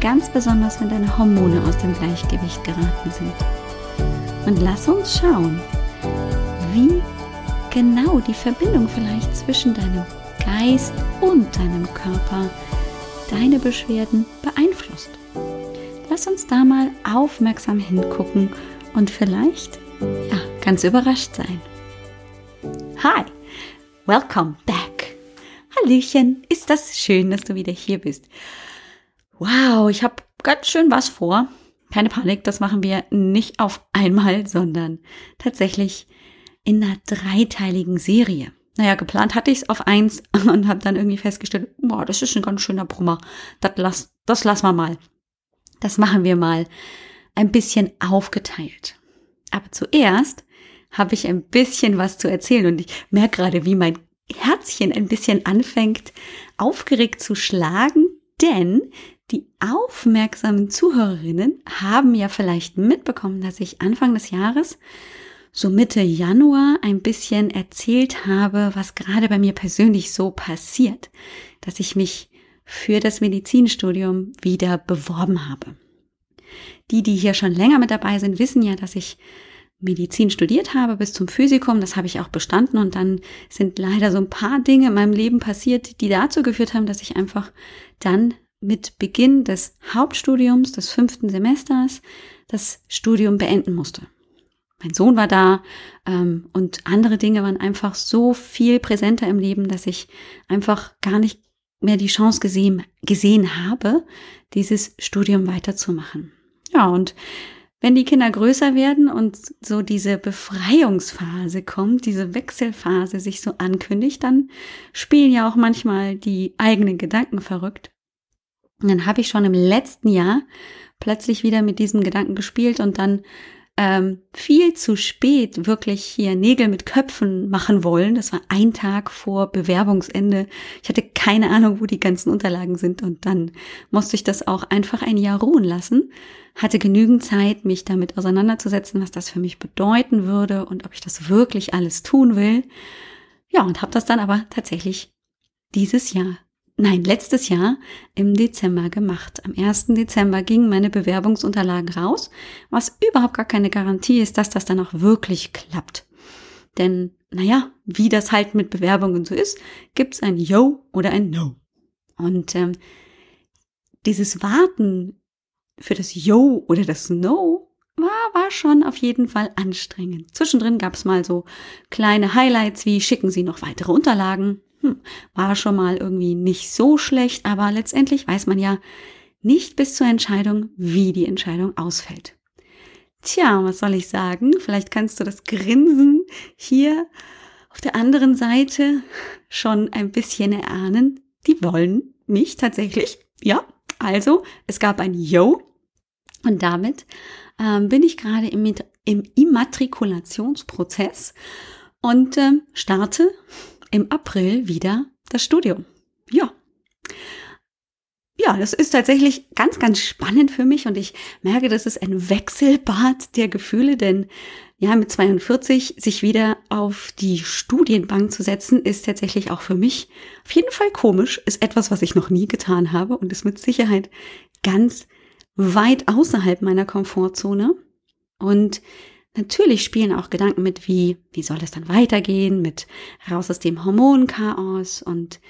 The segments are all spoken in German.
ganz besonders wenn deine Hormone aus dem Gleichgewicht geraten sind. Und lass uns schauen, wie genau die Verbindung vielleicht zwischen deinem Geist und deinem Körper deine Beschwerden beeinflusst. Lass uns da mal aufmerksam hingucken und vielleicht ja, ganz überrascht sein. Hi, welcome back. Hallöchen, ist das schön, dass du wieder hier bist. Wow, ich habe ganz schön was vor. Keine Panik, das machen wir nicht auf einmal, sondern tatsächlich in einer dreiteiligen Serie. Naja, geplant hatte ich es auf eins und habe dann irgendwie festgestellt, boah, das ist ein ganz schöner Brummer. Das lass, das lassen wir mal. Das machen wir mal ein bisschen aufgeteilt. Aber zuerst habe ich ein bisschen was zu erzählen und ich merke gerade, wie mein Herzchen ein bisschen anfängt, aufgeregt zu schlagen, denn die aufmerksamen Zuhörerinnen haben ja vielleicht mitbekommen, dass ich Anfang des Jahres, so Mitte Januar, ein bisschen erzählt habe, was gerade bei mir persönlich so passiert, dass ich mich für das Medizinstudium wieder beworben habe. Die, die hier schon länger mit dabei sind, wissen ja, dass ich Medizin studiert habe bis zum Physikum. Das habe ich auch bestanden und dann sind leider so ein paar Dinge in meinem Leben passiert, die dazu geführt haben, dass ich einfach dann mit Beginn des Hauptstudiums des fünften Semesters das Studium beenden musste. Mein Sohn war da ähm, und andere Dinge waren einfach so viel präsenter im Leben, dass ich einfach gar nicht mehr die Chance gesehen, gesehen habe, dieses Studium weiterzumachen. Ja, und wenn die Kinder größer werden und so diese Befreiungsphase kommt, diese Wechselphase sich so ankündigt, dann spielen ja auch manchmal die eigenen Gedanken verrückt. Und dann habe ich schon im letzten Jahr plötzlich wieder mit diesem Gedanken gespielt und dann ähm, viel zu spät wirklich hier Nägel mit Köpfen machen wollen. Das war ein Tag vor Bewerbungsende. Ich hatte keine Ahnung, wo die ganzen Unterlagen sind und dann musste ich das auch einfach ein Jahr ruhen lassen. Hatte genügend Zeit, mich damit auseinanderzusetzen, was das für mich bedeuten würde und ob ich das wirklich alles tun will. Ja, und habe das dann aber tatsächlich dieses Jahr nein, letztes Jahr im Dezember gemacht. Am 1. Dezember gingen meine Bewerbungsunterlagen raus, was überhaupt gar keine Garantie ist, dass das dann auch wirklich klappt. Denn, naja, wie das halt mit Bewerbungen so ist, gibt es ein Yo oder ein No. Und ähm, dieses Warten für das Yo oder das No war, war schon auf jeden Fall anstrengend. Zwischendrin gab es mal so kleine Highlights wie schicken Sie noch weitere Unterlagen hm, war schon mal irgendwie nicht so schlecht, aber letztendlich weiß man ja nicht bis zur Entscheidung, wie die Entscheidung ausfällt. Tja, was soll ich sagen? Vielleicht kannst du das Grinsen hier auf der anderen Seite schon ein bisschen erahnen. Die wollen mich tatsächlich. Ja, also es gab ein Yo und damit ähm, bin ich gerade im, im Immatrikulationsprozess und äh, starte im April wieder das Studium. Ja. Ja, das ist tatsächlich ganz, ganz spannend für mich und ich merke, das ist ein Wechselbad der Gefühle, denn ja, mit 42 sich wieder auf die Studienbank zu setzen, ist tatsächlich auch für mich auf jeden Fall komisch, ist etwas, was ich noch nie getan habe und ist mit Sicherheit ganz weit außerhalb meiner Komfortzone. Und Natürlich spielen auch Gedanken mit, wie, wie soll es dann weitergehen, mit raus aus dem Hormonchaos und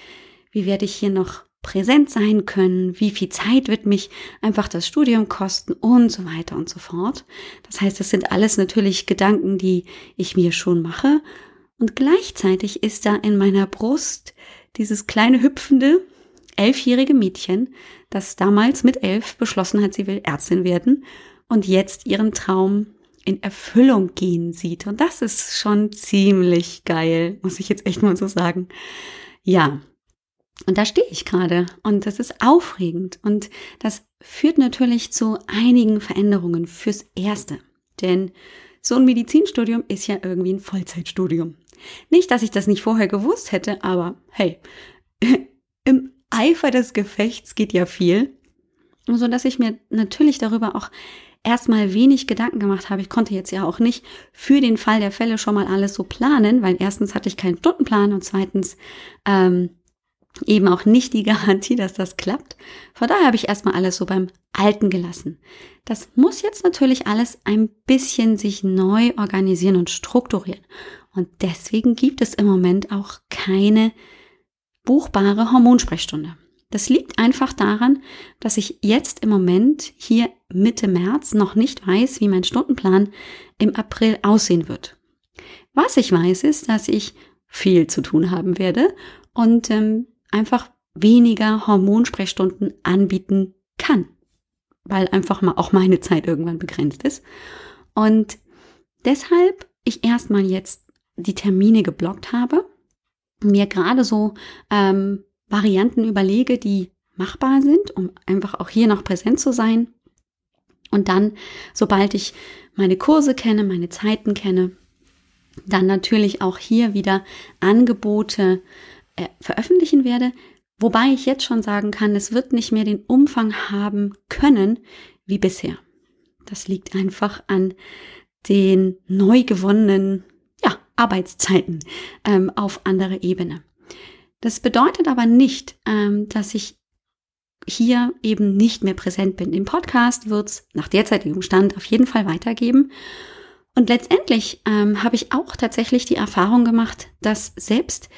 wie werde ich hier noch präsent sein können, wie viel Zeit wird mich einfach das Studium kosten? Und so weiter und so fort. Das heißt, das sind alles natürlich Gedanken, die ich mir schon mache. Und gleichzeitig ist da in meiner Brust dieses kleine hüpfende elfjährige Mädchen, das damals mit elf beschlossen hat, sie will Ärztin werden und jetzt ihren Traum in Erfüllung gehen sieht. Und das ist schon ziemlich geil, muss ich jetzt echt mal so sagen. Ja. Und da stehe ich gerade und das ist aufregend und das führt natürlich zu einigen Veränderungen fürs Erste. Denn so ein Medizinstudium ist ja irgendwie ein Vollzeitstudium. Nicht, dass ich das nicht vorher gewusst hätte, aber hey, im Eifer des Gefechts geht ja viel. So dass ich mir natürlich darüber auch erstmal wenig Gedanken gemacht habe. Ich konnte jetzt ja auch nicht für den Fall der Fälle schon mal alles so planen, weil erstens hatte ich keinen Stundenplan und zweitens ähm, eben auch nicht die Garantie, dass das klappt. Von daher habe ich erstmal alles so beim Alten gelassen. Das muss jetzt natürlich alles ein bisschen sich neu organisieren und strukturieren. Und deswegen gibt es im Moment auch keine buchbare Hormonsprechstunde. Das liegt einfach daran, dass ich jetzt im Moment hier Mitte März noch nicht weiß, wie mein Stundenplan im April aussehen wird. Was ich weiß, ist, dass ich viel zu tun haben werde und ähm, einfach weniger Hormonsprechstunden anbieten kann, weil einfach mal auch meine Zeit irgendwann begrenzt ist. Und deshalb ich erstmal jetzt die Termine geblockt habe, mir gerade so ähm, Varianten überlege, die machbar sind, um einfach auch hier noch präsent zu sein. Und dann, sobald ich meine Kurse kenne, meine Zeiten kenne, dann natürlich auch hier wieder Angebote äh, veröffentlichen werde. Wobei ich jetzt schon sagen kann, es wird nicht mehr den Umfang haben können wie bisher. Das liegt einfach an den neu gewonnenen ja, Arbeitszeiten ähm, auf anderer Ebene. Das bedeutet aber nicht, ähm, dass ich hier eben nicht mehr präsent bin. Im Podcast wird es nach derzeitigem Stand auf jeden Fall weitergeben. Und letztendlich ähm, habe ich auch tatsächlich die Erfahrung gemacht, dass selbst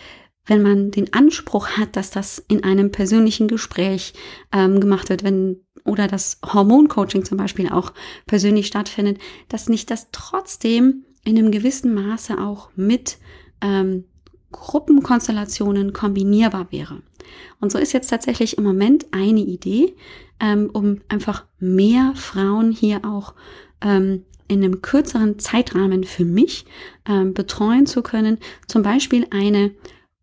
wenn man den Anspruch hat, dass das in einem persönlichen Gespräch ähm, gemacht wird, wenn oder das Hormoncoaching zum Beispiel auch persönlich stattfindet, dass nicht das trotzdem in einem gewissen Maße auch mit ähm, Gruppenkonstellationen kombinierbar wäre. Und so ist jetzt tatsächlich im Moment eine Idee, ähm, um einfach mehr Frauen hier auch ähm, in einem kürzeren Zeitrahmen für mich ähm, betreuen zu können, zum Beispiel eine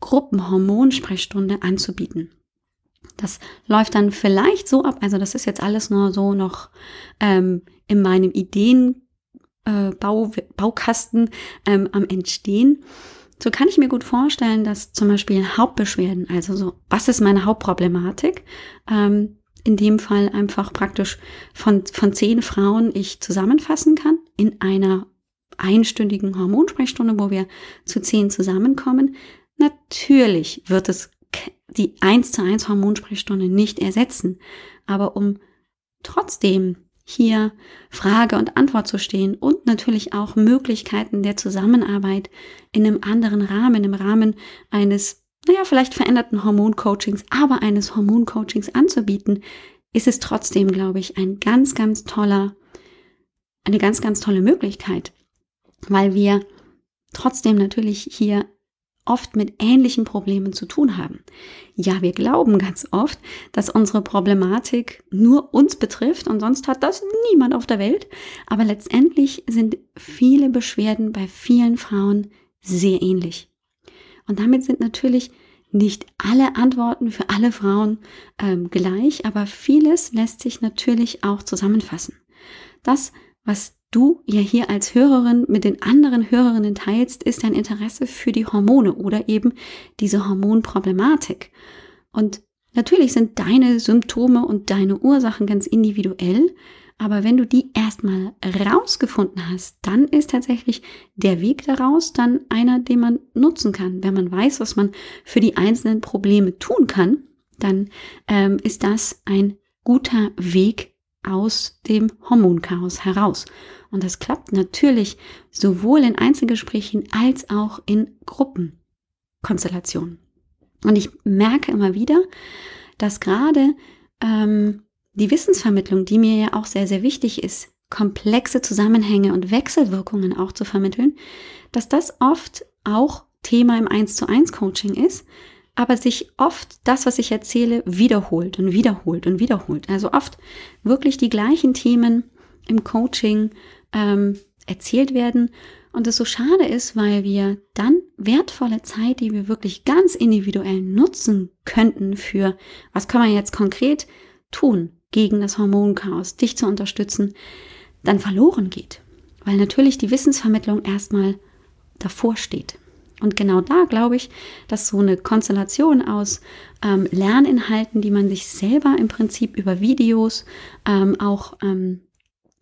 Gruppenhormonsprechstunde anzubieten. Das läuft dann vielleicht so ab, also das ist jetzt alles nur so noch ähm, in meinem Ideenbaukasten äh, Baukasten, ähm, am Entstehen. So kann ich mir gut vorstellen, dass zum Beispiel Hauptbeschwerden, also so, was ist meine Hauptproblematik? Ähm, in dem Fall einfach praktisch von, von zehn Frauen ich zusammenfassen kann in einer einstündigen Hormonsprechstunde, wo wir zu zehn zusammenkommen. Natürlich wird es die 1 zu 1 Hormonsprechstunde nicht ersetzen, aber um trotzdem hier Frage und Antwort zu stehen und natürlich auch Möglichkeiten der Zusammenarbeit in einem anderen Rahmen, im Rahmen eines, naja, vielleicht veränderten Hormoncoachings, aber eines Hormoncoachings anzubieten, ist es trotzdem, glaube ich, ein ganz, ganz toller, eine ganz, ganz tolle Möglichkeit, weil wir trotzdem natürlich hier oft mit ähnlichen Problemen zu tun haben. Ja, wir glauben ganz oft, dass unsere Problematik nur uns betrifft und sonst hat das niemand auf der Welt. Aber letztendlich sind viele Beschwerden bei vielen Frauen sehr ähnlich. Und damit sind natürlich nicht alle Antworten für alle Frauen ähm, gleich, aber vieles lässt sich natürlich auch zusammenfassen. Das, was du ja hier als Hörerin mit den anderen Hörerinnen teilst, ist dein Interesse für die Hormone oder eben diese Hormonproblematik. Und natürlich sind deine Symptome und deine Ursachen ganz individuell, aber wenn du die erstmal rausgefunden hast, dann ist tatsächlich der Weg daraus dann einer, den man nutzen kann. Wenn man weiß, was man für die einzelnen Probleme tun kann, dann ähm, ist das ein guter Weg aus dem Hormonchaos heraus. Und das klappt natürlich sowohl in Einzelgesprächen als auch in Gruppenkonstellationen. Und ich merke immer wieder, dass gerade ähm, die Wissensvermittlung, die mir ja auch sehr, sehr wichtig ist, komplexe Zusammenhänge und Wechselwirkungen auch zu vermitteln, dass das oft auch Thema im 1 zu 1 Coaching ist, aber sich oft das, was ich erzähle, wiederholt und wiederholt und wiederholt. Also oft wirklich die gleichen Themen im Coaching ähm, erzählt werden und es so schade ist, weil wir dann wertvolle Zeit, die wir wirklich ganz individuell nutzen könnten für, was kann man jetzt konkret tun, gegen das Hormonchaos, dich zu unterstützen, dann verloren geht. Weil natürlich die Wissensvermittlung erstmal davor steht. Und genau da glaube ich, dass so eine Konstellation aus ähm, Lerninhalten, die man sich selber im Prinzip über Videos ähm, auch ähm,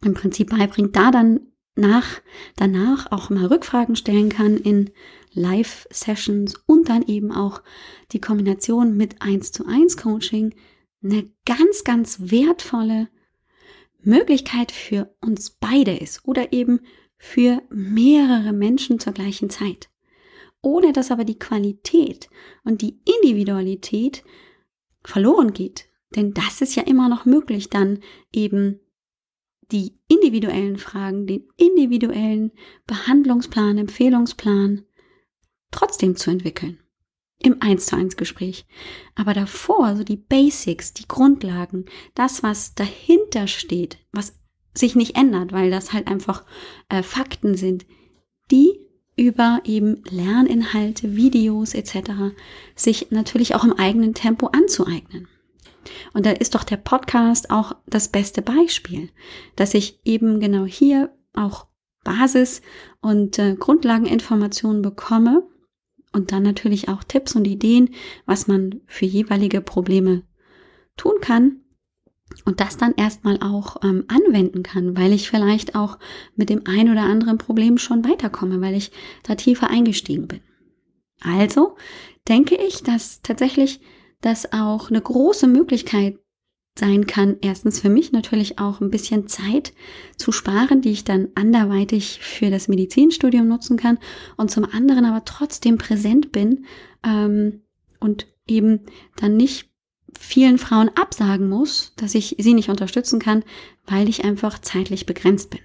im Prinzip beibringt, da dann nach, danach auch mal Rückfragen stellen kann in Live-Sessions und dann eben auch die Kombination mit 1 zu 1 Coaching eine ganz, ganz wertvolle Möglichkeit für uns beide ist oder eben für mehrere Menschen zur gleichen Zeit. Ohne dass aber die Qualität und die Individualität verloren geht. Denn das ist ja immer noch möglich, dann eben die individuellen Fragen, den individuellen Behandlungsplan, Empfehlungsplan trotzdem zu entwickeln. Im 1 zu 1 Gespräch. Aber davor, so die Basics, die Grundlagen, das, was dahinter steht, was sich nicht ändert, weil das halt einfach äh, Fakten sind, die über eben Lerninhalte, Videos etc. sich natürlich auch im eigenen Tempo anzueignen. Und da ist doch der Podcast auch das beste Beispiel, dass ich eben genau hier auch Basis- und äh, Grundlageninformationen bekomme und dann natürlich auch Tipps und Ideen, was man für jeweilige Probleme tun kann und das dann erstmal auch ähm, anwenden kann, weil ich vielleicht auch mit dem ein oder anderen Problem schon weiterkomme, weil ich da tiefer eingestiegen bin. Also denke ich, dass tatsächlich das auch eine große Möglichkeit sein kann, erstens für mich natürlich auch ein bisschen Zeit zu sparen, die ich dann anderweitig für das Medizinstudium nutzen kann und zum anderen aber trotzdem präsent bin ähm, und eben dann nicht vielen Frauen absagen muss, dass ich sie nicht unterstützen kann, weil ich einfach zeitlich begrenzt bin.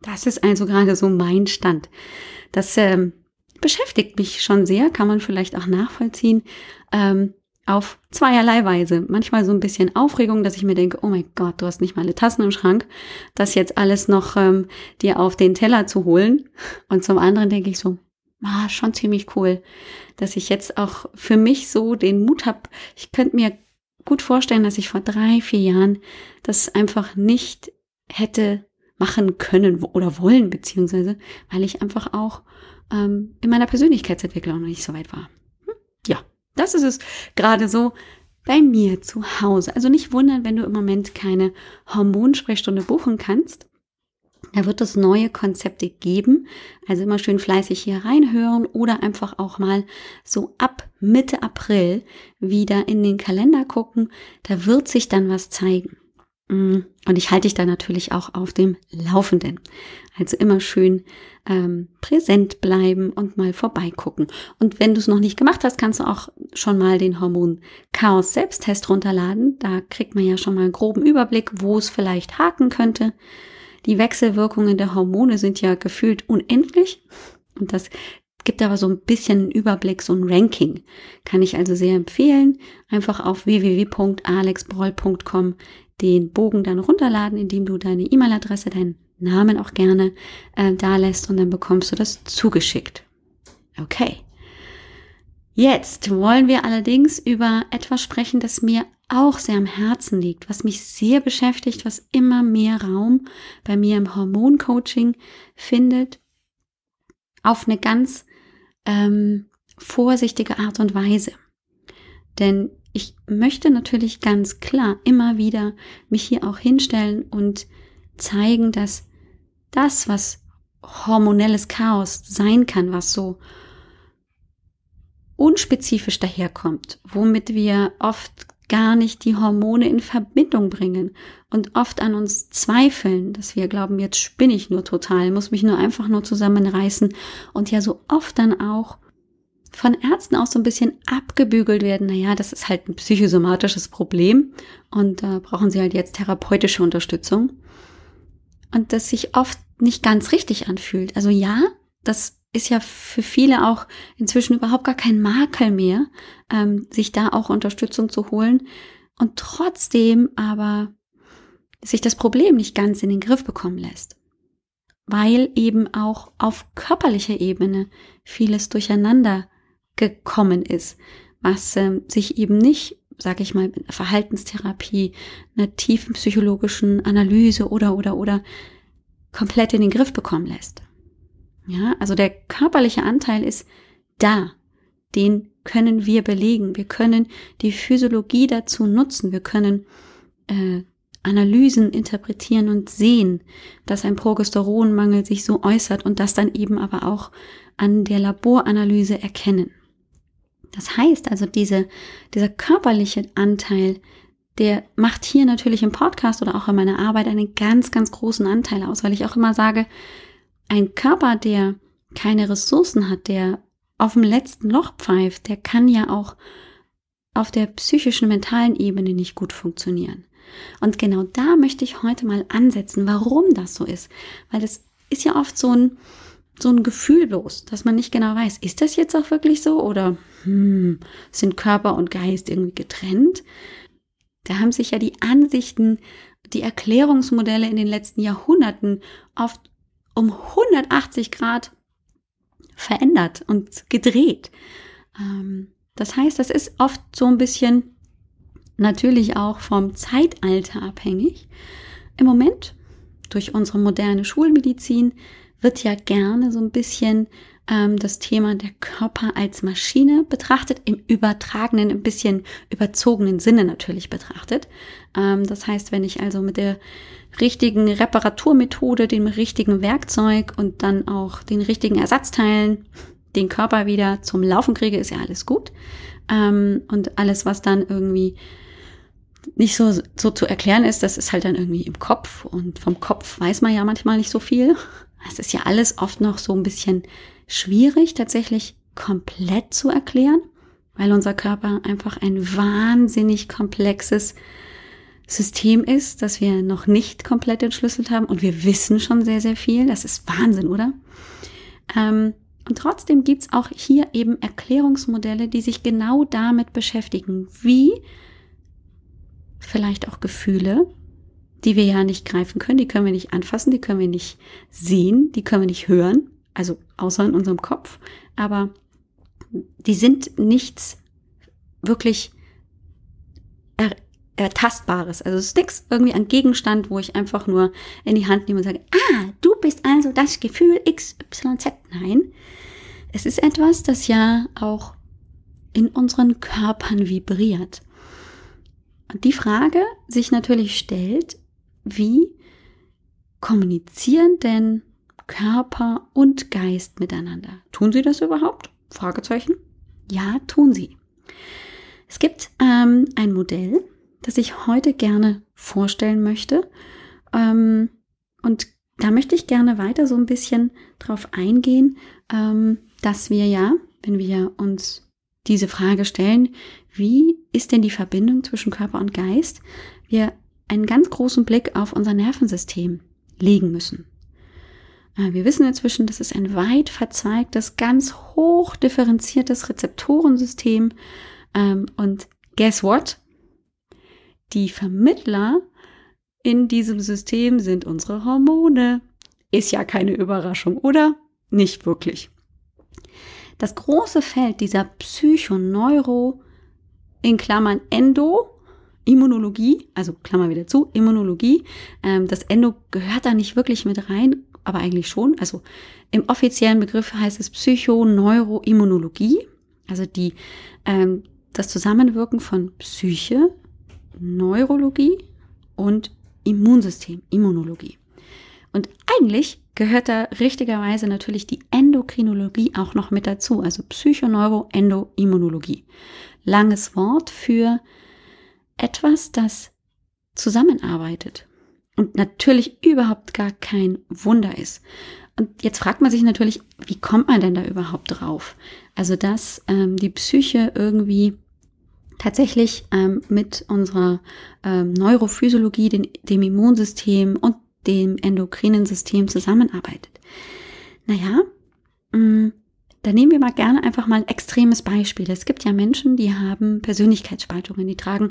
Das ist also gerade so mein Stand. Das ähm, beschäftigt mich schon sehr, kann man vielleicht auch nachvollziehen. Ähm, auf zweierlei Weise. Manchmal so ein bisschen Aufregung, dass ich mir denke, oh mein Gott, du hast nicht mal alle Tassen im Schrank, das jetzt alles noch ähm, dir auf den Teller zu holen. Und zum anderen denke ich so, ah, schon ziemlich cool, dass ich jetzt auch für mich so den Mut habe. Ich könnte mir gut vorstellen, dass ich vor drei, vier Jahren das einfach nicht hätte machen können oder wollen, beziehungsweise weil ich einfach auch ähm, in meiner Persönlichkeitsentwicklung noch nicht so weit war. Hm? Ja, das ist es gerade so bei mir zu Hause. Also nicht wundern, wenn du im Moment keine Hormonsprechstunde buchen kannst. Da wird es neue Konzepte geben. Also immer schön fleißig hier reinhören oder einfach auch mal so ab Mitte April wieder in den Kalender gucken. Da wird sich dann was zeigen. Mm, und ich halte dich da natürlich auch auf dem Laufenden. Also immer schön ähm, präsent bleiben und mal vorbeigucken. Und wenn du es noch nicht gemacht hast, kannst du auch schon mal den Hormon Chaos Selbsttest runterladen. Da kriegt man ja schon mal einen groben Überblick, wo es vielleicht haken könnte. Die Wechselwirkungen der Hormone sind ja gefühlt unendlich. Und das gibt aber so ein bisschen einen Überblick, so ein Ranking. Kann ich also sehr empfehlen. Einfach auf www.alexbroll.com den Bogen dann runterladen, indem du deine E-Mail-Adresse, deinen Namen auch gerne äh, da lässt und dann bekommst du das zugeschickt. Okay. Jetzt wollen wir allerdings über etwas sprechen, das mir auch sehr am Herzen liegt, was mich sehr beschäftigt, was immer mehr Raum bei mir im Hormoncoaching findet, auf eine ganz ähm, vorsichtige Art und Weise. Denn ich möchte natürlich ganz klar immer wieder mich hier auch hinstellen und zeigen, dass das, was hormonelles Chaos sein kann, was so unspezifisch daherkommt, womit wir oft gar nicht die Hormone in Verbindung bringen und oft an uns zweifeln, dass wir glauben, jetzt spinne ich nur total, muss mich nur einfach nur zusammenreißen und ja so oft dann auch von Ärzten auch so ein bisschen abgebügelt werden, naja, das ist halt ein psychosomatisches Problem und da brauchen sie halt jetzt therapeutische Unterstützung. Und das sich oft nicht ganz richtig anfühlt. Also ja, das ist ja für viele auch inzwischen überhaupt gar kein Makel mehr, ähm, sich da auch Unterstützung zu holen und trotzdem aber sich das Problem nicht ganz in den Griff bekommen lässt, weil eben auch auf körperlicher Ebene vieles durcheinander gekommen ist, was äh, sich eben nicht sage ich mal, mit Verhaltenstherapie, einer tiefen psychologischen Analyse oder, oder, oder komplett in den Griff bekommen lässt. Ja, also der körperliche Anteil ist da. Den können wir belegen. Wir können die Physiologie dazu nutzen. Wir können äh, Analysen interpretieren und sehen, dass ein Progesteronmangel sich so äußert und das dann eben aber auch an der Laboranalyse erkennen. Das heißt also, diese, dieser körperliche Anteil, der macht hier natürlich im Podcast oder auch in meiner Arbeit einen ganz, ganz großen Anteil aus, weil ich auch immer sage, ein Körper, der keine Ressourcen hat, der auf dem letzten Loch pfeift, der kann ja auch auf der psychischen, mentalen Ebene nicht gut funktionieren. Und genau da möchte ich heute mal ansetzen, warum das so ist. Weil das ist ja oft so ein, so ein Gefühl bloß, dass man nicht genau weiß, ist das jetzt auch wirklich so oder hm, sind Körper und Geist irgendwie getrennt? Da haben sich ja die Ansichten, die Erklärungsmodelle in den letzten Jahrhunderten oft um 180 Grad verändert und gedreht. Ähm, das heißt, das ist oft so ein bisschen natürlich auch vom Zeitalter abhängig. Im Moment, durch unsere moderne Schulmedizin, wird ja gerne so ein bisschen ähm, das Thema der Körper als Maschine betrachtet, im übertragenen, ein bisschen überzogenen Sinne natürlich betrachtet. Ähm, das heißt, wenn ich also mit der richtigen Reparaturmethode, dem richtigen Werkzeug und dann auch den richtigen Ersatzteilen den Körper wieder zum Laufen kriege, ist ja alles gut. Ähm, und alles, was dann irgendwie nicht so, so zu erklären ist, das ist halt dann irgendwie im Kopf und vom Kopf weiß man ja manchmal nicht so viel. Es ist ja alles oft noch so ein bisschen schwierig tatsächlich komplett zu erklären, weil unser Körper einfach ein wahnsinnig komplexes System ist, das wir noch nicht komplett entschlüsselt haben und wir wissen schon sehr, sehr viel. Das ist Wahnsinn, oder? Ähm, und trotzdem gibt's auch hier eben Erklärungsmodelle, die sich genau damit beschäftigen, wie vielleicht auch Gefühle, die wir ja nicht greifen können, die können wir nicht anfassen, die können wir nicht sehen, die können wir nicht hören, also außer in unserem Kopf, aber die sind nichts wirklich er, ertastbares. Also es ist nichts irgendwie ein Gegenstand, wo ich einfach nur in die Hand nehme und sage, ah, du bist also das Gefühl XYZ. Nein, es ist etwas, das ja auch in unseren Körpern vibriert. Und die Frage sich natürlich stellt, wie kommunizieren denn Körper und Geist miteinander? Tun sie das überhaupt? Fragezeichen. Ja, tun sie. Es gibt ähm, ein Modell, das ich heute gerne vorstellen möchte. Ähm, und da möchte ich gerne weiter so ein bisschen drauf eingehen, ähm, dass wir ja, wenn wir uns diese Frage stellen, wie ist denn die Verbindung zwischen Körper und Geist, wir einen ganz großen Blick auf unser Nervensystem legen müssen. Äh, wir wissen inzwischen, das ist ein weit verzweigtes, ganz hoch differenziertes Rezeptorensystem. Ähm, und guess what? Die Vermittler in diesem System sind unsere Hormone. Ist ja keine Überraschung, oder? Nicht wirklich. Das große Feld dieser Psychoneuro in Klammern Endo Immunologie, also Klammer wieder zu, Immunologie, ähm, das Endo gehört da nicht wirklich mit rein, aber eigentlich schon. Also im offiziellen Begriff heißt es Psychoneuroimmunologie, also die, ähm, das Zusammenwirken von Psyche, Neurologie und Immunsystem, Immunologie. Und eigentlich gehört da richtigerweise natürlich die Endokrinologie auch noch mit dazu, also Psychoneuroendoimmunologie. Langes Wort für etwas, das zusammenarbeitet und natürlich überhaupt gar kein Wunder ist. Und jetzt fragt man sich natürlich, wie kommt man denn da überhaupt drauf? Also, dass ähm, die Psyche irgendwie tatsächlich ähm, mit unserer ähm, Neurophysiologie, den, dem Immunsystem und dem endokrinen System zusammenarbeitet. Naja, mm, da nehmen wir mal gerne einfach mal ein extremes Beispiel. Es gibt ja Menschen, die haben Persönlichkeitsspaltungen, die tragen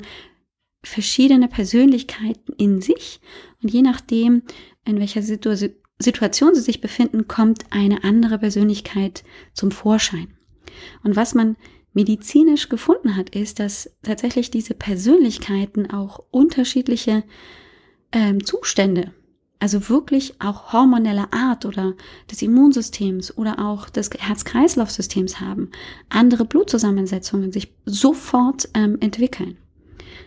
verschiedene Persönlichkeiten in sich und je nachdem, in welcher Situ Situation sie sich befinden, kommt eine andere Persönlichkeit zum Vorschein. Und was man medizinisch gefunden hat, ist, dass tatsächlich diese Persönlichkeiten auch unterschiedliche ähm, Zustände, also wirklich auch hormoneller Art oder des Immunsystems oder auch des Herz-Kreislauf-Systems haben, andere Blutzusammensetzungen sich sofort ähm, entwickeln,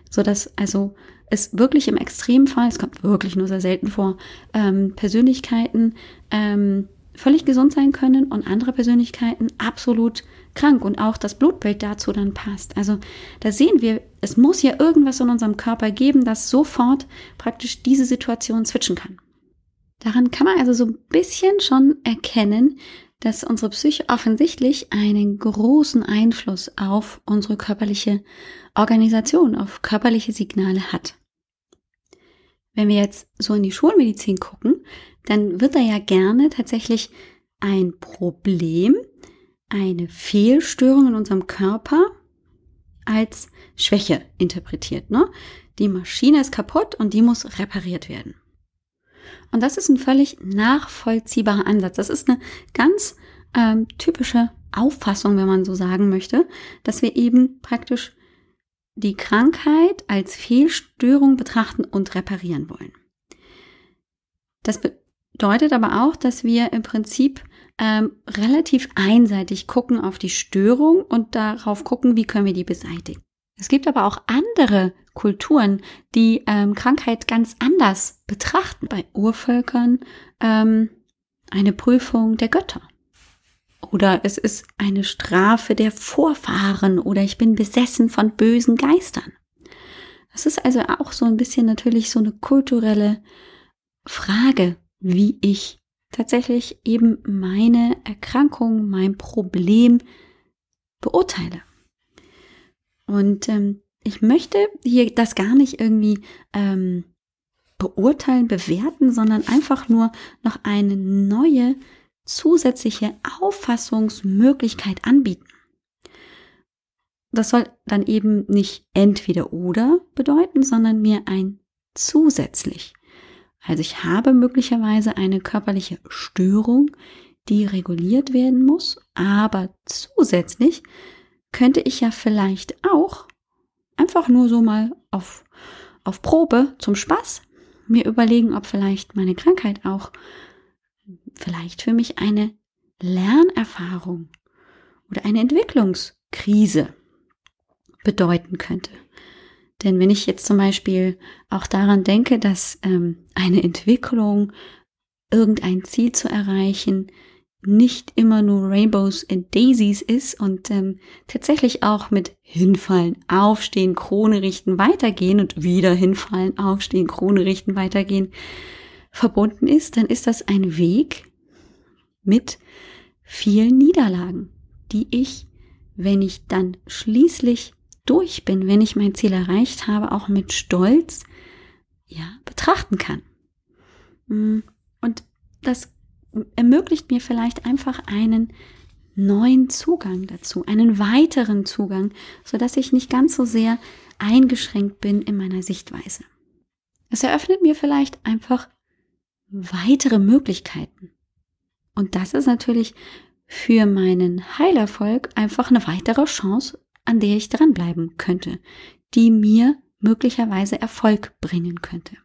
so dass also es wirklich im Extremfall, es kommt wirklich nur sehr selten vor, ähm, Persönlichkeiten ähm, völlig gesund sein können und andere Persönlichkeiten absolut krank und auch das Blutbild dazu dann passt. Also da sehen wir, es muss ja irgendwas in unserem Körper geben, das sofort praktisch diese Situation switchen kann. Daran kann man also so ein bisschen schon erkennen, dass unsere Psyche offensichtlich einen großen Einfluss auf unsere körperliche Organisation, auf körperliche Signale hat. Wenn wir jetzt so in die Schulmedizin gucken, dann wird da ja gerne tatsächlich ein Problem, eine Fehlstörung in unserem Körper als Schwäche interpretiert. Ne? Die Maschine ist kaputt und die muss repariert werden. Und das ist ein völlig nachvollziehbarer Ansatz. Das ist eine ganz ähm, typische Auffassung, wenn man so sagen möchte, dass wir eben praktisch die Krankheit als Fehlstörung betrachten und reparieren wollen. Das bedeutet aber auch, dass wir im Prinzip ähm, relativ einseitig gucken auf die Störung und darauf gucken, wie können wir die beseitigen. Es gibt aber auch andere Kulturen, die ähm, Krankheit ganz anders betrachten. Bei Urvölkern ähm, eine Prüfung der Götter. Oder es ist eine Strafe der Vorfahren oder ich bin besessen von bösen Geistern. Das ist also auch so ein bisschen natürlich so eine kulturelle Frage, wie ich tatsächlich eben meine Erkrankung, mein Problem beurteile. Und ähm, ich möchte hier das gar nicht irgendwie ähm, beurteilen, bewerten, sondern einfach nur noch eine neue zusätzliche Auffassungsmöglichkeit anbieten. Das soll dann eben nicht entweder oder bedeuten, sondern mir ein zusätzlich. Also ich habe möglicherweise eine körperliche Störung, die reguliert werden muss, aber zusätzlich könnte ich ja vielleicht auch einfach nur so mal auf, auf Probe zum Spaß mir überlegen, ob vielleicht meine Krankheit auch vielleicht für mich eine Lernerfahrung oder eine Entwicklungskrise bedeuten könnte. Denn wenn ich jetzt zum Beispiel auch daran denke, dass ähm, eine Entwicklung, irgendein Ziel zu erreichen, nicht immer nur Rainbows and Daisies ist und ähm, tatsächlich auch mit hinfallen, aufstehen, Krone richten, weitergehen und wieder hinfallen, aufstehen, Krone richten, weitergehen verbunden ist, dann ist das ein Weg mit vielen Niederlagen, die ich, wenn ich dann schließlich durch bin, wenn ich mein Ziel erreicht habe, auch mit Stolz, ja, betrachten kann. Mm, und das ermöglicht mir vielleicht einfach einen neuen Zugang dazu, einen weiteren Zugang, so dass ich nicht ganz so sehr eingeschränkt bin in meiner Sichtweise. Es eröffnet mir vielleicht einfach weitere Möglichkeiten. Und das ist natürlich für meinen Heilerfolg einfach eine weitere Chance, an der ich dranbleiben könnte, die mir möglicherweise Erfolg bringen könnte.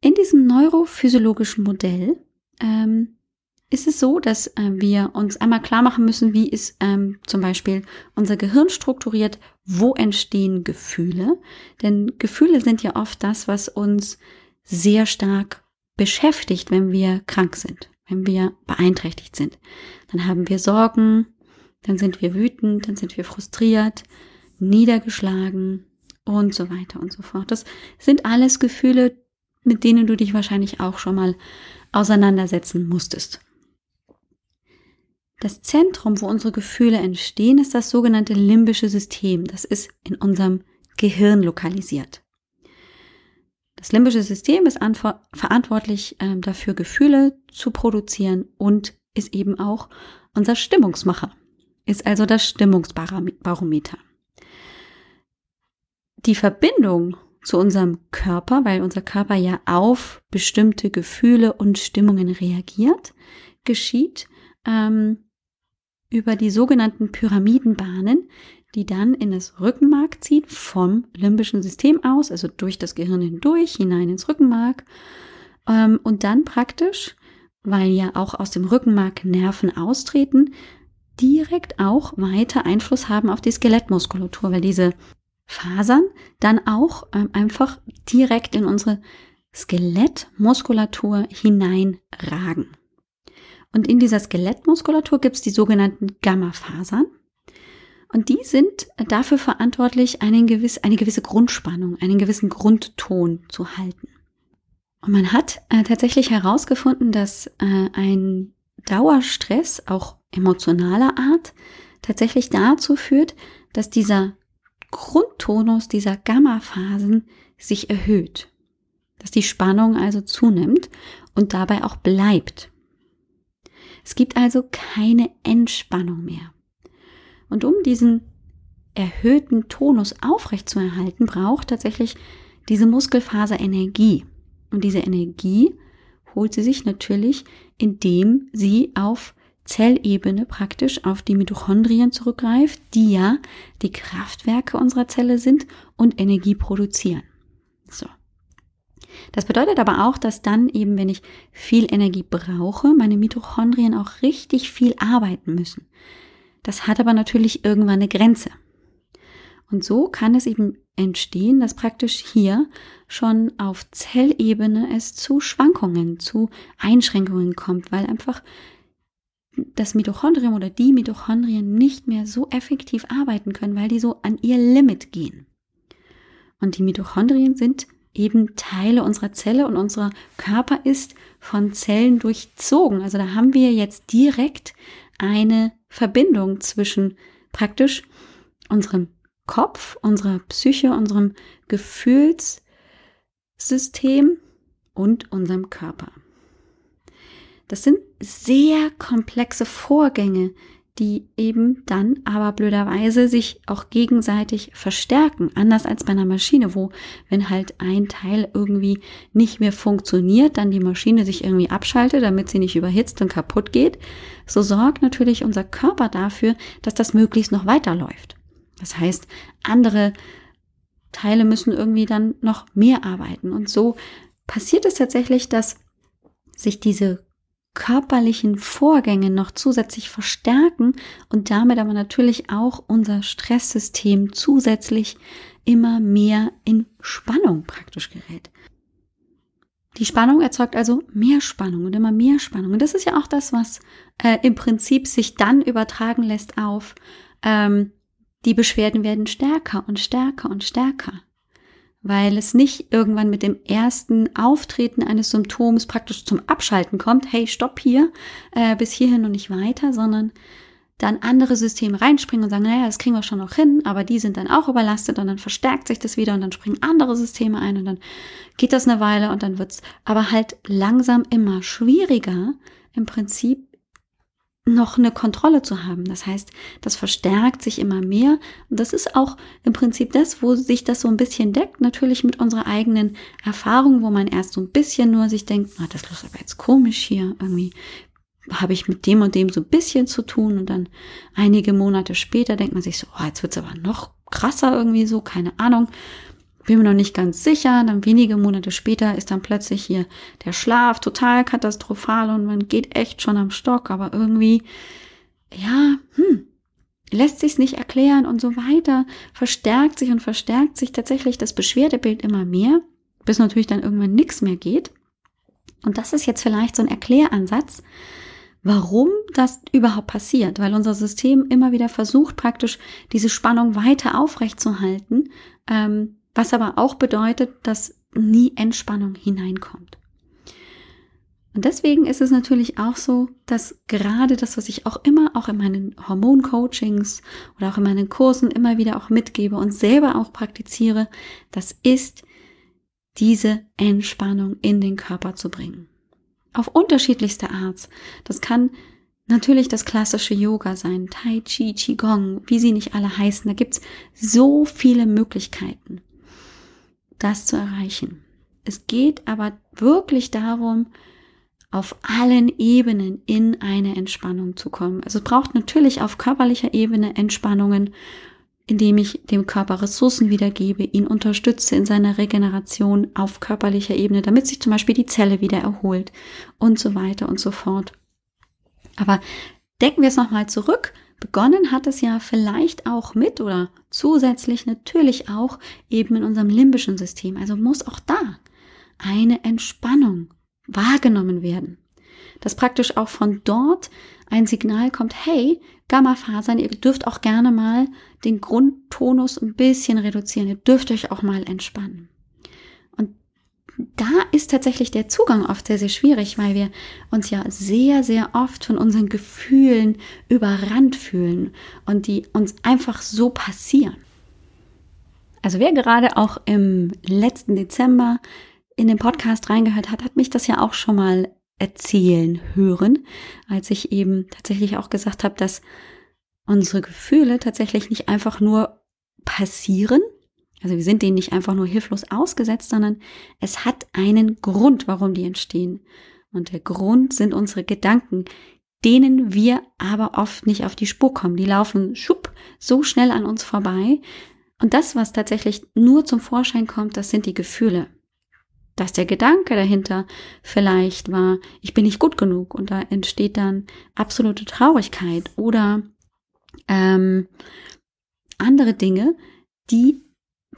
In diesem neurophysiologischen Modell ähm, ist es so, dass äh, wir uns einmal klar machen müssen, wie ist ähm, zum Beispiel unser Gehirn strukturiert, wo entstehen Gefühle. Denn Gefühle sind ja oft das, was uns sehr stark beschäftigt, wenn wir krank sind, wenn wir beeinträchtigt sind. Dann haben wir Sorgen, dann sind wir wütend, dann sind wir frustriert, niedergeschlagen und so weiter und so fort. Das sind alles Gefühle, mit denen du dich wahrscheinlich auch schon mal auseinandersetzen musstest. Das Zentrum, wo unsere Gefühle entstehen, ist das sogenannte limbische System. Das ist in unserem Gehirn lokalisiert. Das limbische System ist verantwortlich äh, dafür, Gefühle zu produzieren und ist eben auch unser Stimmungsmacher, ist also das Stimmungsbarometer. Die Verbindung zu unserem Körper, weil unser Körper ja auf bestimmte Gefühle und Stimmungen reagiert, geschieht ähm, über die sogenannten Pyramidenbahnen, die dann in das Rückenmark zieht, vom limbischen System aus, also durch das Gehirn hindurch, hinein ins Rückenmark. Ähm, und dann praktisch, weil ja auch aus dem Rückenmark Nerven austreten, direkt auch weiter Einfluss haben auf die Skelettmuskulatur, weil diese Fasern dann auch ähm, einfach direkt in unsere Skelettmuskulatur hineinragen. Und in dieser Skelettmuskulatur gibt es die sogenannten Gammafasern. Und die sind dafür verantwortlich, einen gewiss, eine gewisse Grundspannung, einen gewissen Grundton zu halten. Und man hat äh, tatsächlich herausgefunden, dass äh, ein Dauerstress, auch emotionaler Art, tatsächlich dazu führt, dass dieser Grundtonus dieser Gamma-Phasen sich erhöht. Dass die Spannung also zunimmt und dabei auch bleibt. Es gibt also keine Entspannung mehr. Und um diesen erhöhten Tonus aufrechtzuerhalten, braucht tatsächlich diese Muskelfaser Energie. Und diese Energie holt sie sich natürlich, indem sie auf Zellebene praktisch auf die Mitochondrien zurückgreift, die ja die Kraftwerke unserer Zelle sind und Energie produzieren. So. Das bedeutet aber auch, dass dann eben, wenn ich viel Energie brauche, meine Mitochondrien auch richtig viel arbeiten müssen. Das hat aber natürlich irgendwann eine Grenze. Und so kann es eben entstehen, dass praktisch hier schon auf Zellebene es zu Schwankungen, zu Einschränkungen kommt, weil einfach das Mitochondrium oder die Mitochondrien nicht mehr so effektiv arbeiten können, weil die so an ihr Limit gehen. Und die Mitochondrien sind eben Teile unserer Zelle und unser Körper ist von Zellen durchzogen. Also da haben wir jetzt direkt eine Verbindung zwischen praktisch unserem Kopf, unserer Psyche, unserem Gefühlssystem und unserem Körper. Das sind sehr komplexe Vorgänge, die eben dann aber blöderweise sich auch gegenseitig verstärken. Anders als bei einer Maschine, wo wenn halt ein Teil irgendwie nicht mehr funktioniert, dann die Maschine sich irgendwie abschaltet, damit sie nicht überhitzt und kaputt geht. So sorgt natürlich unser Körper dafür, dass das möglichst noch weiterläuft. Das heißt, andere Teile müssen irgendwie dann noch mehr arbeiten. Und so passiert es tatsächlich, dass sich diese körperlichen Vorgänge noch zusätzlich verstärken und damit aber natürlich auch unser Stresssystem zusätzlich immer mehr in Spannung praktisch gerät. Die Spannung erzeugt also mehr Spannung und immer mehr Spannung. Und das ist ja auch das, was äh, im Prinzip sich dann übertragen lässt auf ähm, die Beschwerden werden stärker und stärker und stärker weil es nicht irgendwann mit dem ersten Auftreten eines Symptoms praktisch zum Abschalten kommt, hey, stopp hier, äh, bis hierhin und nicht weiter, sondern dann andere Systeme reinspringen und sagen, naja, das kriegen wir schon noch hin, aber die sind dann auch überlastet und dann verstärkt sich das wieder und dann springen andere Systeme ein und dann geht das eine Weile und dann wird's aber halt langsam immer schwieriger, im Prinzip noch eine Kontrolle zu haben. Das heißt, das verstärkt sich immer mehr. Und das ist auch im Prinzip das, wo sich das so ein bisschen deckt, natürlich mit unserer eigenen Erfahrung, wo man erst so ein bisschen nur sich denkt, ah, das ist aber jetzt komisch hier, irgendwie habe ich mit dem und dem so ein bisschen zu tun und dann einige Monate später denkt man sich so, oh, jetzt wird's aber noch krasser irgendwie so, keine Ahnung bin mir noch nicht ganz sicher. Dann wenige Monate später ist dann plötzlich hier der Schlaf total katastrophal und man geht echt schon am Stock, aber irgendwie, ja, hm, lässt sich's nicht erklären und so weiter. Verstärkt sich und verstärkt sich tatsächlich das Beschwerdebild immer mehr, bis natürlich dann irgendwann nichts mehr geht. Und das ist jetzt vielleicht so ein Erkläransatz, warum das überhaupt passiert, weil unser System immer wieder versucht, praktisch diese Spannung weiter aufrechtzuerhalten, ähm, was aber auch bedeutet, dass nie Entspannung hineinkommt. Und deswegen ist es natürlich auch so, dass gerade das, was ich auch immer auch in meinen Hormoncoachings oder auch in meinen Kursen immer wieder auch mitgebe und selber auch praktiziere, das ist diese Entspannung in den Körper zu bringen. Auf unterschiedlichste Art. Das kann natürlich das klassische Yoga sein, Tai Chi, Qigong, wie sie nicht alle heißen. Da gibt's so viele Möglichkeiten das zu erreichen. Es geht aber wirklich darum, auf allen Ebenen in eine Entspannung zu kommen. Also es braucht natürlich auf körperlicher Ebene Entspannungen, indem ich dem Körper Ressourcen wiedergebe, ihn unterstütze in seiner Regeneration auf körperlicher Ebene, damit sich zum Beispiel die Zelle wieder erholt und so weiter und so fort. Aber denken wir es nochmal zurück. Begonnen hat es ja vielleicht auch mit oder zusätzlich natürlich auch eben in unserem limbischen System. Also muss auch da eine Entspannung wahrgenommen werden. Dass praktisch auch von dort ein Signal kommt, hey, Gamma-Fasern, ihr dürft auch gerne mal den Grundtonus ein bisschen reduzieren, ihr dürft euch auch mal entspannen. Da ist tatsächlich der Zugang oft sehr, sehr schwierig, weil wir uns ja sehr, sehr oft von unseren Gefühlen überrannt fühlen und die uns einfach so passieren. Also wer gerade auch im letzten Dezember in den Podcast reingehört hat, hat mich das ja auch schon mal erzählen hören, als ich eben tatsächlich auch gesagt habe, dass unsere Gefühle tatsächlich nicht einfach nur passieren, also wir sind denen nicht einfach nur hilflos ausgesetzt, sondern es hat einen Grund, warum die entstehen. Und der Grund sind unsere Gedanken, denen wir aber oft nicht auf die Spur kommen. Die laufen schupp so schnell an uns vorbei. Und das, was tatsächlich nur zum Vorschein kommt, das sind die Gefühle dass der Gedanke dahinter vielleicht war, ich bin nicht gut genug und da entsteht dann absolute Traurigkeit oder ähm, andere Dinge, die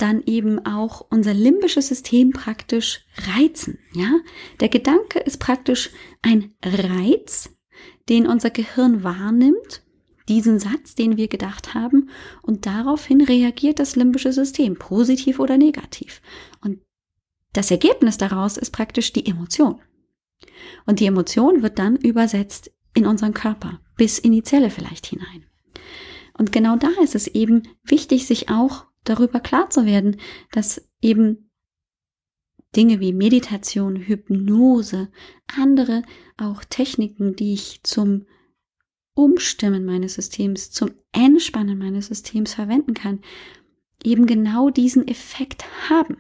dann eben auch unser limbisches System praktisch reizen. Ja, der Gedanke ist praktisch ein Reiz, den unser Gehirn wahrnimmt, diesen Satz, den wir gedacht haben, und daraufhin reagiert das limbische System, positiv oder negativ. Und das Ergebnis daraus ist praktisch die Emotion. Und die Emotion wird dann übersetzt in unseren Körper, bis in die Zelle vielleicht hinein. Und genau da ist es eben wichtig, sich auch darüber klar zu werden, dass eben Dinge wie Meditation, Hypnose, andere auch Techniken, die ich zum Umstimmen meines Systems, zum Entspannen meines Systems verwenden kann, eben genau diesen Effekt haben.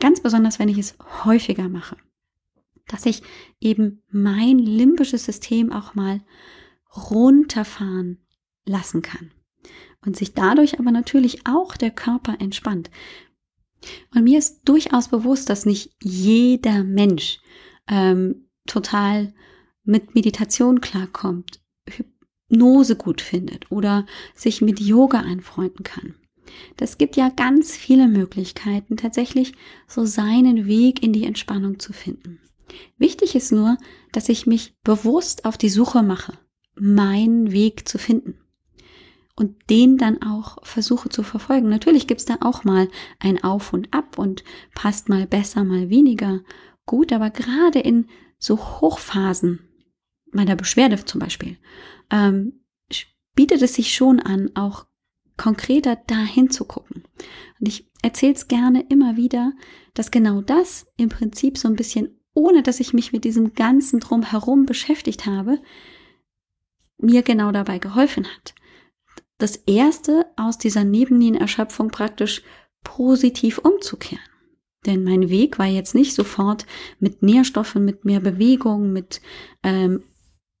Ganz besonders, wenn ich es häufiger mache. Dass ich eben mein limbisches System auch mal runterfahren lassen kann. Und sich dadurch aber natürlich auch der Körper entspannt. Und mir ist durchaus bewusst, dass nicht jeder Mensch ähm, total mit Meditation klarkommt, Hypnose gut findet oder sich mit Yoga einfreunden kann. Das gibt ja ganz viele Möglichkeiten, tatsächlich so seinen Weg in die Entspannung zu finden. Wichtig ist nur, dass ich mich bewusst auf die Suche mache, meinen Weg zu finden und den dann auch versuche zu verfolgen. Natürlich gibt es da auch mal ein Auf und Ab und passt mal besser, mal weniger gut, aber gerade in so Hochphasen meiner Beschwerde zum Beispiel ähm, bietet es sich schon an, auch konkreter dahin zu gucken. Und ich erzähle es gerne immer wieder, dass genau das im Prinzip so ein bisschen, ohne dass ich mich mit diesem ganzen Drumherum beschäftigt habe, mir genau dabei geholfen hat. Das erste aus dieser Nebennierenerschöpfung praktisch positiv umzukehren. Denn mein Weg war jetzt nicht sofort mit Nährstoffen, mit mehr Bewegung, mit ähm,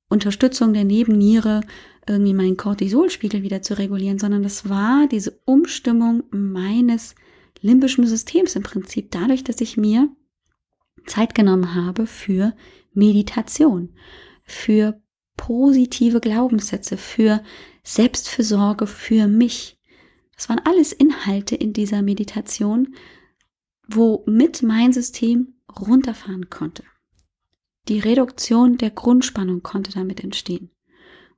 Unterstützung der Nebenniere irgendwie meinen Cortisolspiegel wieder zu regulieren, sondern das war diese Umstimmung meines limbischen Systems im Prinzip dadurch, dass ich mir Zeit genommen habe für Meditation, für positive Glaubenssätze, für Selbstfürsorge für mich. Das waren alles Inhalte in dieser Meditation, womit mein System runterfahren konnte. Die Reduktion der Grundspannung konnte damit entstehen.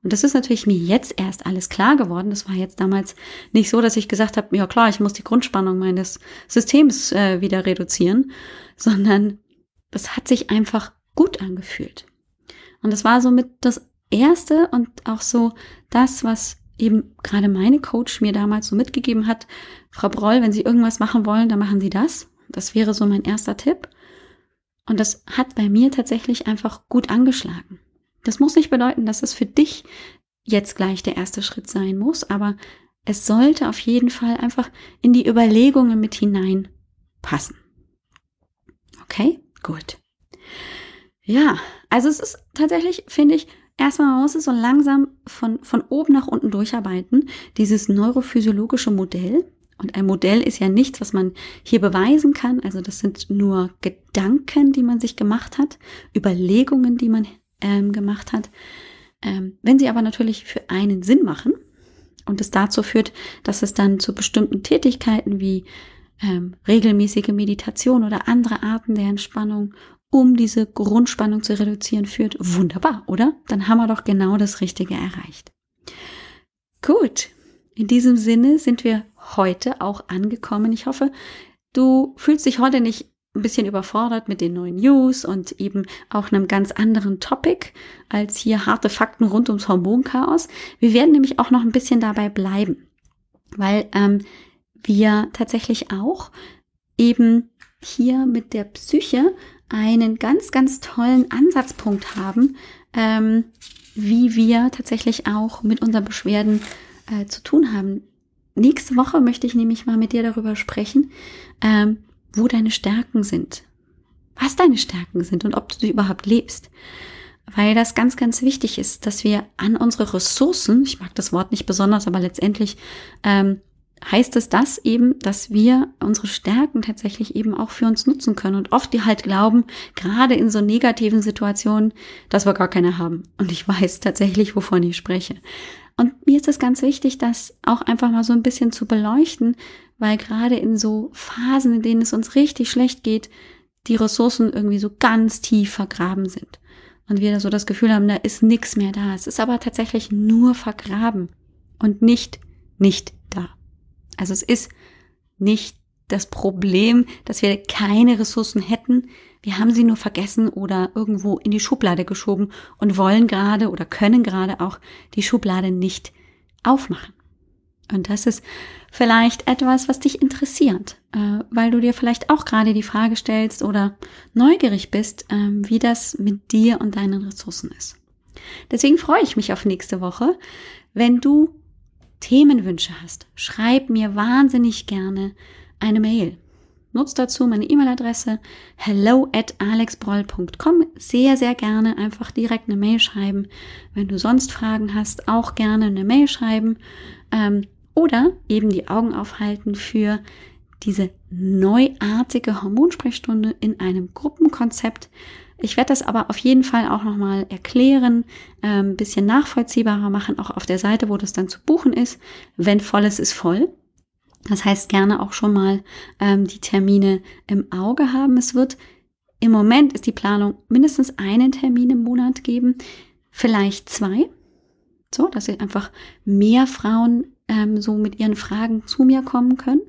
Und das ist natürlich mir jetzt erst alles klar geworden. Das war jetzt damals nicht so, dass ich gesagt habe, ja klar, ich muss die Grundspannung meines Systems äh, wieder reduzieren, sondern das hat sich einfach gut angefühlt. Und das war somit das Erste und auch so das, was eben gerade meine Coach mir damals so mitgegeben hat. Frau Broll, wenn Sie irgendwas machen wollen, dann machen Sie das. Das wäre so mein erster Tipp. Und das hat bei mir tatsächlich einfach gut angeschlagen. Das muss nicht bedeuten, dass es für dich jetzt gleich der erste Schritt sein muss, aber es sollte auf jeden Fall einfach in die Überlegungen mit hinein passen. Okay, gut. Ja, also es ist tatsächlich, finde ich, erstmal man muss es so langsam von, von oben nach unten durcharbeiten, dieses neurophysiologische Modell. Und ein Modell ist ja nichts, was man hier beweisen kann. Also das sind nur Gedanken, die man sich gemacht hat, Überlegungen, die man ähm, gemacht hat. Ähm, wenn sie aber natürlich für einen Sinn machen und es dazu führt, dass es dann zu bestimmten Tätigkeiten wie ähm, regelmäßige Meditation oder andere Arten der Entspannung, um diese Grundspannung zu reduzieren, führt, wunderbar, oder? Dann haben wir doch genau das Richtige erreicht. Gut, in diesem Sinne sind wir heute auch angekommen. Ich hoffe, du fühlst dich heute nicht ein bisschen überfordert mit den neuen News und eben auch einem ganz anderen Topic als hier harte Fakten rund ums Hormonchaos. Wir werden nämlich auch noch ein bisschen dabei bleiben, weil ähm, wir tatsächlich auch eben hier mit der Psyche einen ganz, ganz tollen Ansatzpunkt haben, ähm, wie wir tatsächlich auch mit unseren Beschwerden äh, zu tun haben. Nächste Woche möchte ich nämlich mal mit dir darüber sprechen, ähm, wo deine Stärken sind, was deine Stärken sind und ob du sie überhaupt lebst. Weil das ganz, ganz wichtig ist, dass wir an unsere Ressourcen, ich mag das Wort nicht besonders, aber letztendlich ähm, heißt es das eben, dass wir unsere Stärken tatsächlich eben auch für uns nutzen können und oft die halt glauben, gerade in so negativen Situationen, dass wir gar keine haben. Und ich weiß tatsächlich, wovon ich spreche. Und mir ist es ganz wichtig, das auch einfach mal so ein bisschen zu beleuchten, weil gerade in so Phasen, in denen es uns richtig schlecht geht, die Ressourcen irgendwie so ganz tief vergraben sind. Und wir so das Gefühl haben, da ist nichts mehr da. Es ist aber tatsächlich nur vergraben und nicht, nicht da. Also es ist nicht das Problem, dass wir keine Ressourcen hätten. Wir haben sie nur vergessen oder irgendwo in die Schublade geschoben und wollen gerade oder können gerade auch die Schublade nicht aufmachen. Und das ist vielleicht etwas, was dich interessiert, äh, weil du dir vielleicht auch gerade die Frage stellst oder neugierig bist, äh, wie das mit dir und deinen Ressourcen ist. Deswegen freue ich mich auf nächste Woche. Wenn du Themenwünsche hast, schreib mir wahnsinnig gerne eine Mail. Nutz dazu meine E-Mail-Adresse hello at alexbroll.com. Sehr, sehr gerne einfach direkt eine Mail schreiben. Wenn du sonst Fragen hast, auch gerne eine Mail schreiben. Ähm, oder eben die Augen aufhalten für diese neuartige Hormonsprechstunde in einem Gruppenkonzept. Ich werde das aber auf jeden Fall auch nochmal erklären, ein ähm, bisschen nachvollziehbarer machen, auch auf der Seite, wo das dann zu buchen ist. Wenn voll ist, ist voll. Das heißt, gerne auch schon mal ähm, die Termine im Auge haben. Es wird im Moment ist die Planung mindestens einen Termin im Monat geben, vielleicht zwei. So, dass einfach mehr Frauen ähm, so mit ihren Fragen zu mir kommen können.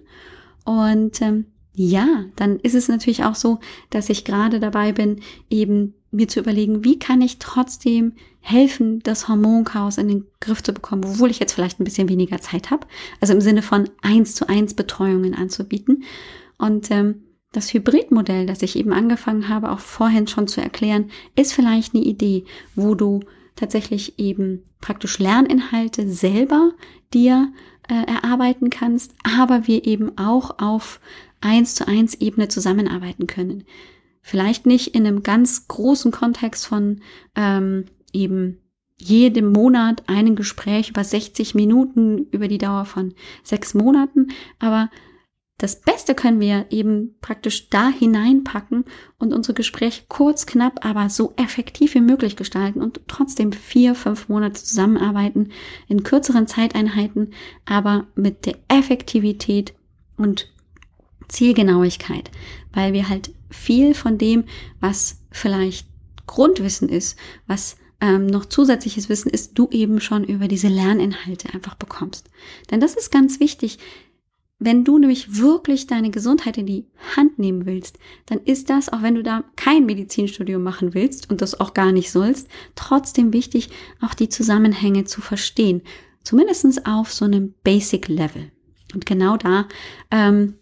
Und ähm, ja, dann ist es natürlich auch so, dass ich gerade dabei bin, eben mir zu überlegen, wie kann ich trotzdem helfen, das Hormonchaos in den Griff zu bekommen, obwohl ich jetzt vielleicht ein bisschen weniger Zeit habe. Also im Sinne von eins zu eins Betreuungen anzubieten. Und ähm, das Hybridmodell, das ich eben angefangen habe, auch vorhin schon zu erklären, ist vielleicht eine Idee, wo du tatsächlich eben praktisch Lerninhalte selber dir äh, erarbeiten kannst, aber wir eben auch auf eins zu eins Ebene zusammenarbeiten können. Vielleicht nicht in einem ganz großen Kontext von ähm, eben jedem Monat einen Gespräch über 60 Minuten über die Dauer von sechs Monaten, aber das Beste können wir eben praktisch da hineinpacken und unsere Gespräche kurz, knapp, aber so effektiv wie möglich gestalten und trotzdem vier, fünf Monate zusammenarbeiten in kürzeren Zeiteinheiten, aber mit der Effektivität und Zielgenauigkeit, weil wir halt viel von dem, was vielleicht Grundwissen ist, was ähm, noch zusätzliches Wissen ist, du eben schon über diese Lerninhalte einfach bekommst. Denn das ist ganz wichtig. Wenn du nämlich wirklich deine Gesundheit in die Hand nehmen willst, dann ist das, auch wenn du da kein Medizinstudium machen willst und das auch gar nicht sollst, trotzdem wichtig, auch die Zusammenhänge zu verstehen. Zumindestens auf so einem Basic Level. Und genau da ähm,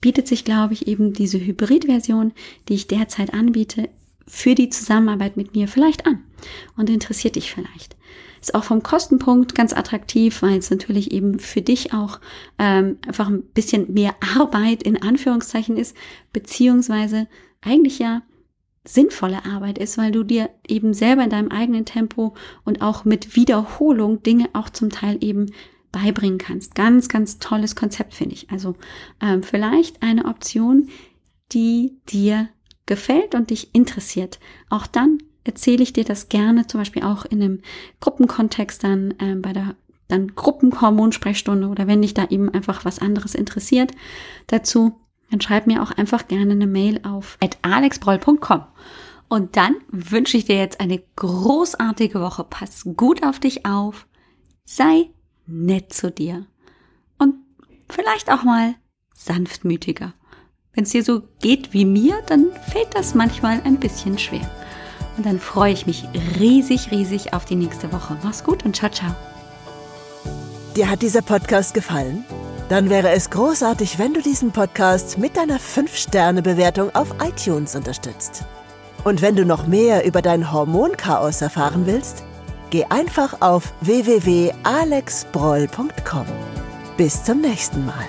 bietet sich, glaube ich, eben diese Hybrid-Version, die ich derzeit anbiete, für die Zusammenarbeit mit mir vielleicht an und interessiert dich vielleicht. Ist auch vom Kostenpunkt ganz attraktiv, weil es natürlich eben für dich auch ähm, einfach ein bisschen mehr Arbeit in Anführungszeichen ist, beziehungsweise eigentlich ja sinnvolle Arbeit ist, weil du dir eben selber in deinem eigenen Tempo und auch mit Wiederholung Dinge auch zum Teil eben beibringen kannst. Ganz, ganz tolles Konzept finde ich. Also ähm, vielleicht eine Option, die dir gefällt und dich interessiert. Auch dann erzähle ich dir das gerne, zum Beispiel auch in einem Gruppenkontext dann ähm, bei der dann Gruppenhormonsprechstunde oder wenn dich da eben einfach was anderes interessiert dazu, dann schreib mir auch einfach gerne eine Mail auf alexbroll.com. Und dann wünsche ich dir jetzt eine großartige Woche. Pass gut auf dich auf. Sei nett zu dir. Und vielleicht auch mal sanftmütiger. Wenn es dir so geht wie mir, dann fällt das manchmal ein bisschen schwer. Und dann freue ich mich riesig, riesig auf die nächste Woche. Mach's gut und ciao, ciao. Dir hat dieser Podcast gefallen? Dann wäre es großartig, wenn du diesen Podcast mit deiner 5-Sterne-Bewertung auf iTunes unterstützt. Und wenn du noch mehr über dein Hormonchaos erfahren willst, geh einfach auf www.alexbroll.com. Bis zum nächsten Mal.